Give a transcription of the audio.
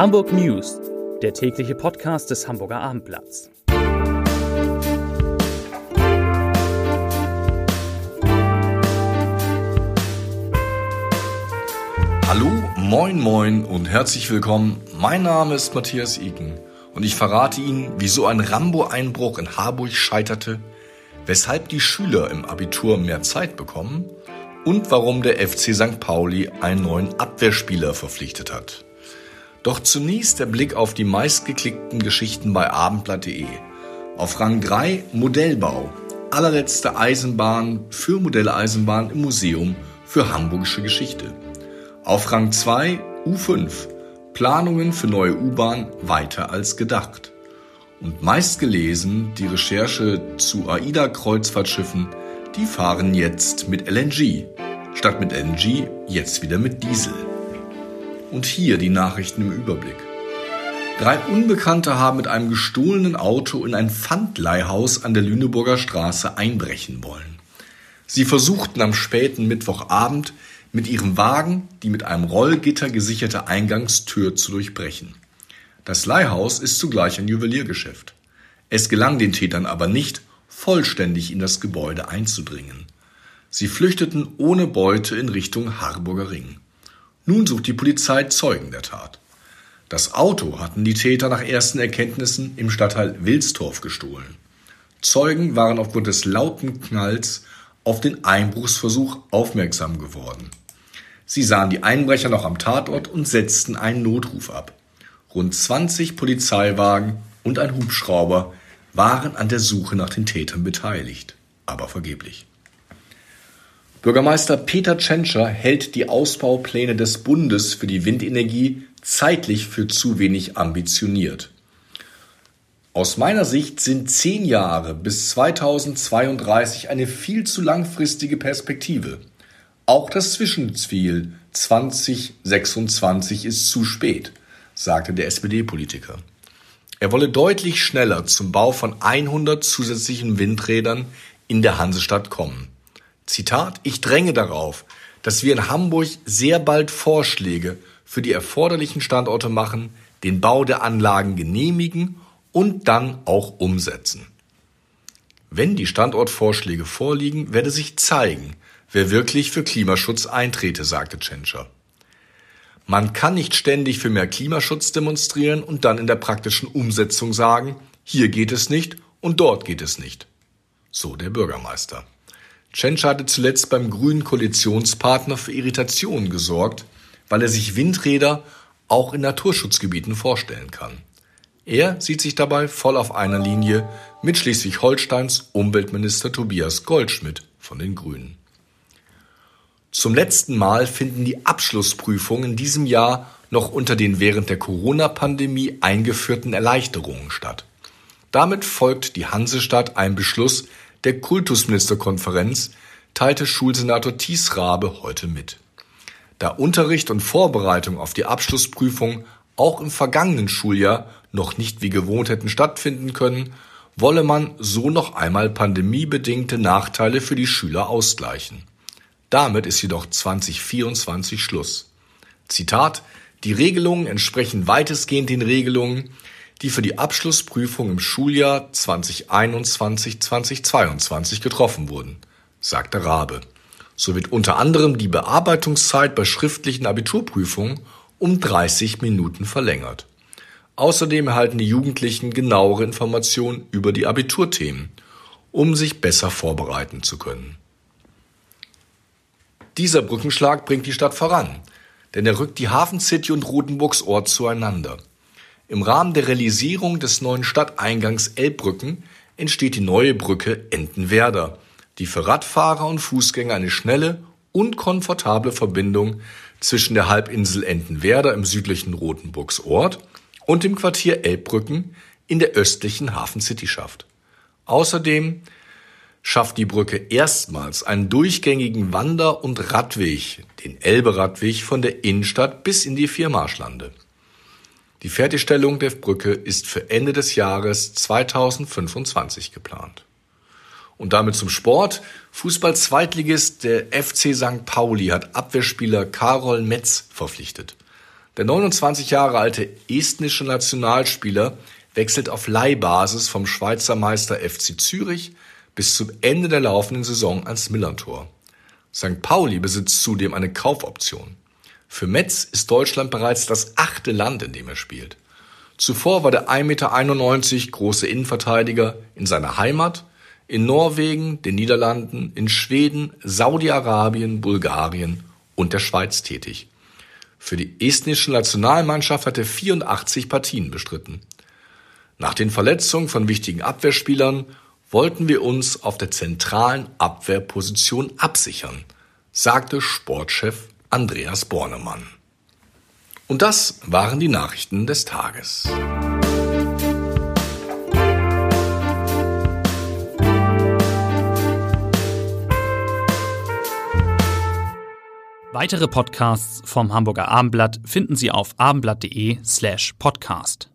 Hamburg News, der tägliche Podcast des Hamburger Abendblatts. Hallo, moin, moin und herzlich willkommen. Mein Name ist Matthias Iken und ich verrate Ihnen, wieso ein Rambo-Einbruch in Harburg scheiterte, weshalb die Schüler im Abitur mehr Zeit bekommen und warum der FC St. Pauli einen neuen Abwehrspieler verpflichtet hat. Doch zunächst der Blick auf die meistgeklickten Geschichten bei abendblatt.de. Auf Rang 3 Modellbau. Allerletzte Eisenbahn für Modelleisenbahn im Museum für Hamburgische Geschichte. Auf Rang 2 U5. Planungen für neue U-Bahn weiter als gedacht. Und meistgelesen die Recherche zu AIDA-Kreuzfahrtschiffen, die fahren jetzt mit LNG. Statt mit LNG jetzt wieder mit Diesel. Und hier die Nachrichten im Überblick. Drei Unbekannte haben mit einem gestohlenen Auto in ein Pfandleihhaus an der Lüneburger Straße einbrechen wollen. Sie versuchten am späten Mittwochabend mit ihrem Wagen die mit einem Rollgitter gesicherte Eingangstür zu durchbrechen. Das Leihhaus ist zugleich ein Juweliergeschäft. Es gelang den Tätern aber nicht, vollständig in das Gebäude einzudringen. Sie flüchteten ohne Beute in Richtung Harburger Ring. Nun sucht die Polizei Zeugen der Tat. Das Auto hatten die Täter nach ersten Erkenntnissen im Stadtteil Wilstorf gestohlen. Zeugen waren aufgrund des lauten Knalls auf den Einbruchsversuch aufmerksam geworden. Sie sahen die Einbrecher noch am Tatort und setzten einen Notruf ab. Rund 20 Polizeiwagen und ein Hubschrauber waren an der Suche nach den Tätern beteiligt, aber vergeblich. Bürgermeister Peter Tschentscher hält die Ausbaupläne des Bundes für die Windenergie zeitlich für zu wenig ambitioniert. Aus meiner Sicht sind zehn Jahre bis 2032 eine viel zu langfristige Perspektive. Auch das Zwischenziel 2026 ist zu spät, sagte der SPD-Politiker. Er wolle deutlich schneller zum Bau von 100 zusätzlichen Windrädern in der Hansestadt kommen. Zitat, ich dränge darauf, dass wir in Hamburg sehr bald Vorschläge für die erforderlichen Standorte machen, den Bau der Anlagen genehmigen und dann auch umsetzen. Wenn die Standortvorschläge vorliegen, werde sich zeigen, wer wirklich für Klimaschutz eintrete, sagte Tschentscher. Man kann nicht ständig für mehr Klimaschutz demonstrieren und dann in der praktischen Umsetzung sagen, hier geht es nicht und dort geht es nicht. So der Bürgermeister. Tschentscher hatte zuletzt beim grünen Koalitionspartner für Irritationen gesorgt, weil er sich Windräder auch in Naturschutzgebieten vorstellen kann. Er sieht sich dabei voll auf einer Linie mit Schleswig-Holsteins Umweltminister Tobias Goldschmidt von den Grünen. Zum letzten Mal finden die Abschlussprüfungen in diesem Jahr noch unter den während der Corona-Pandemie eingeführten Erleichterungen statt. Damit folgt die Hansestadt einem Beschluss der Kultusministerkonferenz teilte Schulsenator Thies Rabe heute mit. Da Unterricht und Vorbereitung auf die Abschlussprüfung auch im vergangenen Schuljahr noch nicht wie gewohnt hätten stattfinden können, wolle man so noch einmal pandemiebedingte Nachteile für die Schüler ausgleichen. Damit ist jedoch 2024 Schluss. Zitat Die Regelungen entsprechen weitestgehend den Regelungen, die für die Abschlussprüfung im Schuljahr 2021-2022 getroffen wurden, sagte Rabe. So wird unter anderem die Bearbeitungszeit bei schriftlichen Abiturprüfungen um 30 Minuten verlängert. Außerdem erhalten die Jugendlichen genauere Informationen über die Abiturthemen, um sich besser vorbereiten zu können. Dieser Brückenschlag bringt die Stadt voran, denn er rückt die Hafen City und Rotenburgs Ort zueinander. Im Rahmen der Realisierung des neuen Stadteingangs Elbbrücken entsteht die neue Brücke Entenwerder, die für Radfahrer und Fußgänger eine schnelle und komfortable Verbindung zwischen der Halbinsel Entenwerder im südlichen Rotenburgs Ort und dem Quartier Elbbrücken in der östlichen Hafen City schafft. Außerdem schafft die Brücke erstmals einen durchgängigen Wander- und Radweg, den Elbe-Radweg von der Innenstadt bis in die Viermarschlande. Die Fertigstellung der Brücke ist für Ende des Jahres 2025 geplant. Und damit zum Sport. Fußball-Zweitligist der FC St. Pauli hat Abwehrspieler Karol Metz verpflichtet. Der 29 Jahre alte estnische Nationalspieler wechselt auf Leihbasis vom Schweizer Meister FC Zürich bis zum Ende der laufenden Saison ans Millantor. St. Pauli besitzt zudem eine Kaufoption. Für Metz ist Deutschland bereits das achte Land, in dem er spielt. Zuvor war der 1,91 Meter große Innenverteidiger in seiner Heimat, in Norwegen, den Niederlanden, in Schweden, Saudi-Arabien, Bulgarien und der Schweiz tätig. Für die estnische Nationalmannschaft hat er 84 Partien bestritten. Nach den Verletzungen von wichtigen Abwehrspielern wollten wir uns auf der zentralen Abwehrposition absichern, sagte Sportchef Andreas Bornemann. Und das waren die Nachrichten des Tages. Weitere Podcasts vom Hamburger Abendblatt finden Sie auf abendblatt.de slash podcast.